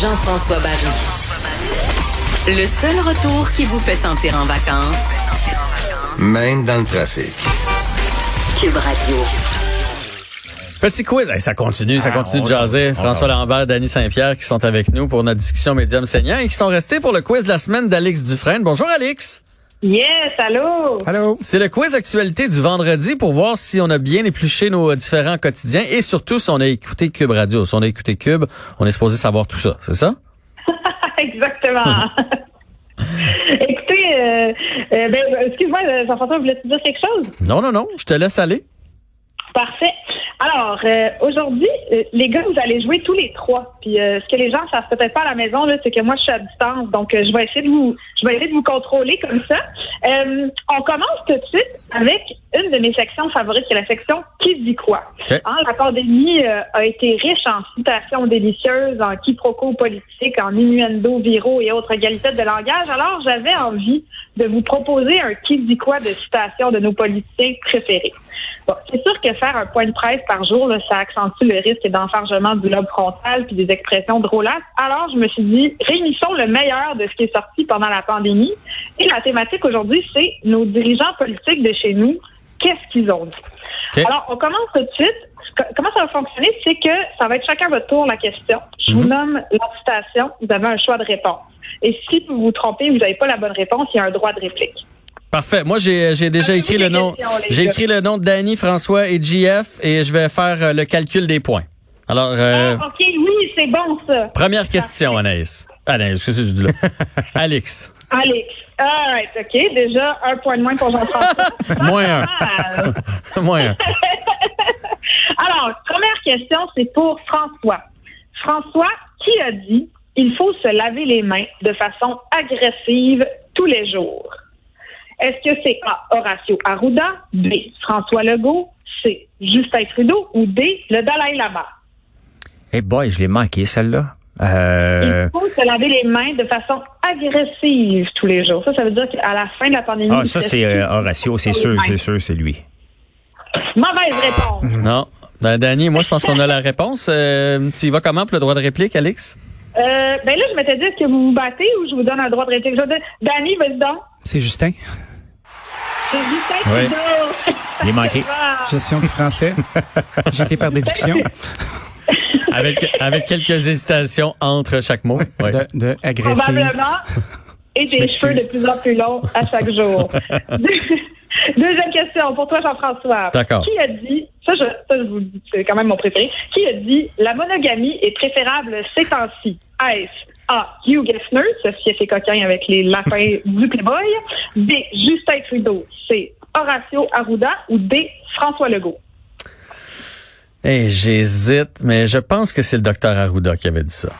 Jean-François Barry. Le seul retour qui vous fait sentir en vacances, Même dans le trafic. Cube Radio. Petit quiz. Hey, ça continue, ça Ah, continue de jaser. François. Lambert, Danny Saint-Pierre qui sont avec nous pour notre discussion médium saignant et qui sont restés pour le quiz de la semaine d'Alix Dufresne. Bonjour Alix. Yes, allô? Allô? C'est le quiz actualité du vendredi pour voir si on a bien épluché nos différents quotidiens et surtout si on a écouté Cube Radio. Si on a écouté Cube, on est supposé savoir tout ça, c'est ça? Exactement. Écoutez, euh, euh, ben, excuse-moi, euh, Jean-François, voulais-tu dire quelque chose? Non, non, non, je te laisse aller. Parfait. Alors, euh, aujourd'hui, euh, les gars, vous allez jouer tous les trois. Puis, euh, ce que les gens savent peut-être pas à la maison, là, c'est que moi, je suis à distance, donc euh, je vais essayer de vous, je vais essayer de vous contrôler comme ça. Euh, on commence tout de suite avec une de mes sections favorites, qui est la section qui dit quoi? Hein, la pandémie euh, a été riche en citations délicieuses, en quiproquos politiques, en innuendos viraux et autres égalités de langage. Alors, j'avais envie de vous proposer un qui dit quoi de citations de nos politiciens préférés. Bon, c'est sûr que faire un point de presse par jour, là, ça accentue le risque d'enfargement du lobe frontal puis des expressions drôlasses. Alors, je me suis dit, réunissons le meilleur de ce qui est sorti pendant la pandémie. Et la thématique aujourd'hui, c'est nos dirigeants politiques de chez nous. Qu'est-ce qu'ils ont dit? Alors, on commence tout de suite. Co- Comment ça va fonctionner? C'est que ça va être chacun votre tour la question. Je vous nomme la citation. Vous avez un choix de réponse. Et si vous vous trompez, vous n'avez pas la bonne réponse, il y a un droit de réplique. Parfait. Moi, j'ai j'ai déjà écrit le nom. J'ai écrit le nom de Danny, François et JF et je vais faire euh, le calcul des points. Alors, euh, Ah, OK, oui, c'est bon, ça. première question, Anaïs. Anaïs, qu'est-ce que dis là? Alex. Alex. All right, OK. Déjà, un point de moins pour Jean-François. Moins Ah. un. Moins un. Alors, première question, c'est pour François. François, qui a dit il faut se laver les mains de façon agressive tous les jours? Est-ce que c'est A. Horacio Arruda, B. François Legault, C. Justin Trudeau ou D. Le Dalai Lama? Eh boy, je l'ai manqué, celle-là. Euh, Il faut se laver les mains de façon agressive tous les jours. Ça, ça veut dire qu'à la fin de la pandémie. Ah, ça, c'est euh, Horatio, c'est sûr, c'est sûr, c'est lui. Mauvaise réponse. Non. Ben, Danny, moi, je pense qu'on a la réponse. Euh, tu y vas comment pour le droit de réplique, Alex? Euh, ben là, je m'étais dit, est-ce que vous vous battez ou je vous donne un droit de réplique? Je vais dire, Danny, vas-y donc. C'est Justin. C'est Justin Oui. Il est manqué. Ah. Gestion du français. Été par déduction Avec, avec quelques hésitations entre chaque mot. Ouais. de, de agressive. Probablement. Et des cheveux de plus en plus longs à chaque jour. Deuxième question pour toi, Jean-François. D'accord. Qui a dit, ça je, ça, je vous le dis, c'est quand même mon préféré, qui a dit la monogamie est préférable ces temps-ci? Est-ce A. Hugh Geffner, ceci est fait coquin avec les lapins du Playboy. B. Justin Trudeau. C. Horacio Arruda ou D. François Legault? Eh, j'hésite, mais je pense que c'est le docteur Arruda qui avait dit ça.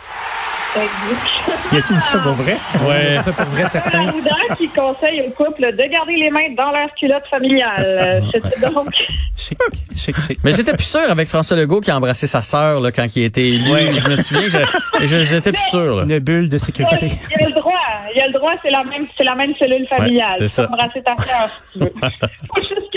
Y a-t-il dit ça pour vrai? Ouais. Ça, pour vrai, certain? Arruda qui conseille au couple de garder les mains dans leur culotte familiale. Euh, C'était donc Chic, chic, chic. Mais j'étais plus sûr avec François Legault qui a embrassé sa sœur là, quand il été élu. Je me souviens que j'étais plus sûr. là. Une bulle de sécurité. Il y a le droit. Il y a le droit, c'est la même, c'est la même cellule familiale. Ouais, c'est ça. Embrasser ta sœur si tu veux.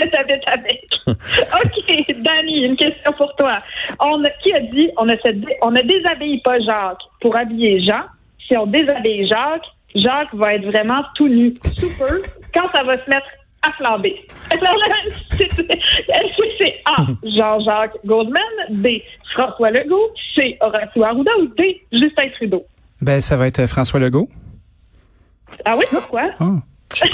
Que tu habites avec. OK, Danny, une question pour toi. On a- qui a dit on ne, on ne déshabille pas Jacques pour habiller Jean. Si on déshabille Jacques, Jacques va être vraiment tout nu, sous peu, quand ça va se mettre à flamber. Alors là, c'est- est-ce que c'est A, Jean-Jacques Goldman, B, François Legault, C, Horacio Arruda ou D, Justin Trudeau? Ben, ça va être François Legault. Ah oui, pourquoi? Ah.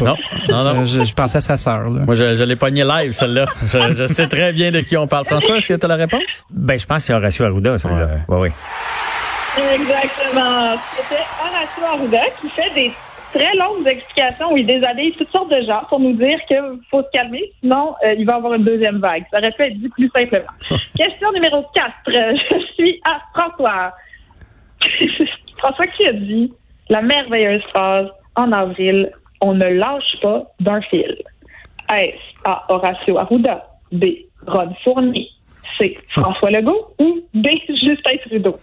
Non, non, non. Je, je pensais à sa sœur, là. Moi, je, je l'ai pogné live, celle-là. Je, je sais très bien de qui on parle. François, est-ce que tu as la réponse? Ben, je pense que c'est Horatio Arruda, celui-là. Ouais, ouais. Exactement. C'était Horacio Arruda qui fait des très longues explications où il déshabille toutes sortes de gens pour nous dire qu'il faut se calmer, sinon euh, il va y avoir une deuxième vague. Ça aurait pu être dit plus simplement. Question numéro 4. Je suis à François. François qui a dit la merveilleuse phrase en avril, on ne lâche pas d'un fil. Est-ce A. Horacio Arruda, B. Ron Fournier, C. François Legault ou D. Justin Trudeau?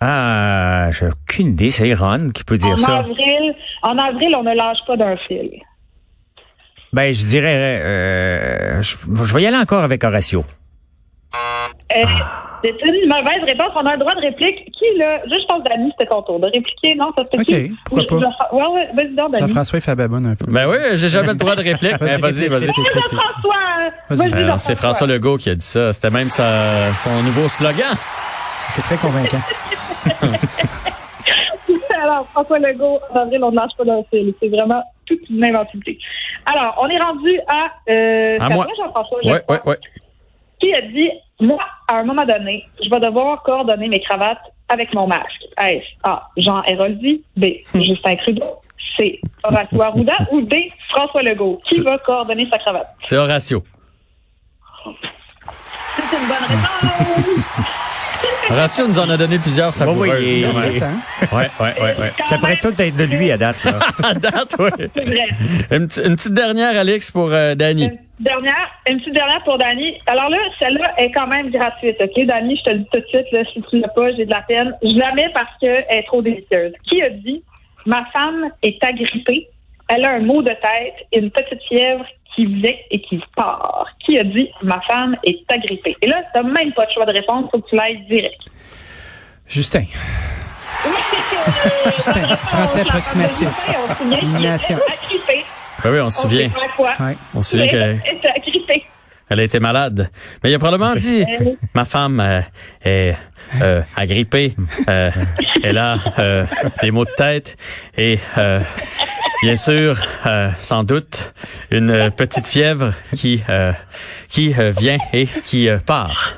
Ah, j'ai aucune idée. C'est Iron qui peut dire En ça. avril, en avril, on ne lâche pas d'un fil. Ben, je dirais, euh, je, je vais y aller encore avec Horatio. Euh, C'est une mauvaise réponse. On a un droit de réplique. Qui, là? Juste, je pense, Dani, c'était ton tour de répliquer. Non, ça se peut OK, pourquoi pas? Ouais, ouais, vas-y donc. Jean-François, il fait baboune un peu. Ben oui, j'ai jamais le droit de réplique. mais Vas-y, vas-y. Jean-François! Vas-y. Euh, Jean-François. c'est François Legault qui a dit ça. C'était même sa- son nouveau slogan. T'es très convaincant. Alors, François Legault, en avril, on ne lâche pas d'un fil. C'est vraiment toute une inventivité. Alors, on est rendu à... Euh, À c'est moi. Jean-François, je Ouais, ouais, ouais. Qui a dit, moi, à un moment donné, je vais devoir coordonner mes cravates avec mon masque. Est-ce A. Jean Héroldi, B. Justin Trudeau, C. Horacio Arruda ou D. François Legault? Qui va coordonner sa cravate? C'est Horatio. C'est une bonne réponse! Horatio nous en a donné plusieurs savoureuses. Oui, oui, oui. Hein? Ouais, ouais, ouais, ouais. Ça pourrait tout être de lui à date. là. À date, oui. C'est vrai. Une, petite- une petite dernière, Alex, pour euh, Danny. Une petite dernière, une petite dernière pour Dani. Alors là, celle-là est quand même gratuite, OK? Dani, je te le dis tout de suite, là, si tu l'as pas, j'ai de la peine. Je la mets parce qu'elle est trop délicieuse. Qui a dit Ma femme est agrippée, elle a un mot de tête et une petite fièvre qui vient et qui part. Qui a dit Ma femme est agrippée? Et là, t'as même pas de choix de réponse, faut que tu l'ailles direct. Justin. Justin, français approximatif. Ben oui, on se souvient. On se souvient qu'elle Elle a été malade. Mais il a probablement dit, ma femme euh, est euh, agrippée. Euh, elle a euh, des maux de tête et euh, bien sûr, euh, sans doute, une petite fièvre qui euh, qui euh, vient et qui euh, part.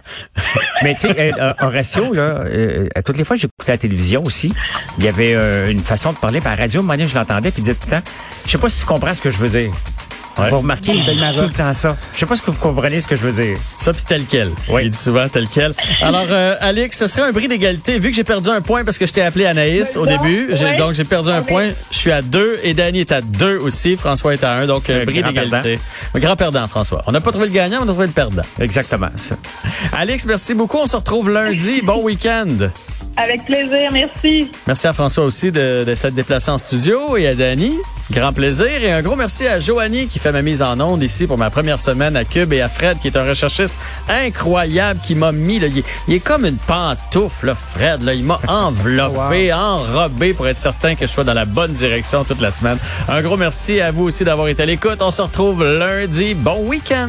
Mais tu sais, Horatio, là, euh, à toutes les fois que j'écoutais la télévision aussi, il y avait euh, une façon de parler. Par la radio, donné, je l'entendais, puis il disait tout le temps, je sais pas si tu comprends ce que je veux dire. Ouais. Vous remarquez, il dit tout le temps ça. Je sais pas ce que vous comprenez ce que je veux dire. Ça, puis tel quel. Oui. Il dit souvent tel quel. Alors, euh, Alex, ce serait un bris d'égalité. Vu que j'ai perdu un point parce que je t'ai appelé Anaïs au début, donc j'ai perdu un point. Je suis à deux et Danny est à deux aussi. François est à un, donc euh, Un bris grand d'égalité. Un grand perdant, François. On n'a pas trouvé le gagnant, on a trouvé le perdant. Exactement ça. Alex, merci beaucoup. On se retrouve lundi. Bon week-end. Avec plaisir, merci. Merci à François aussi de, de s'être déplacé en studio et à Danny. Grand plaisir. Et un gros merci à Joanie qui fait ma mise en onde ici pour ma première semaine à Cube et à Fred qui est un recherchiste incroyable qui m'a mis, là, il, est- il est comme une pantoufle, là, Fred. Là, il m'a enveloppé, enrobé pour être certain que je sois dans la bonne direction toute la semaine. Un gros merci à vous aussi d'avoir été à l'écoute. On se retrouve lundi. Bon week-end.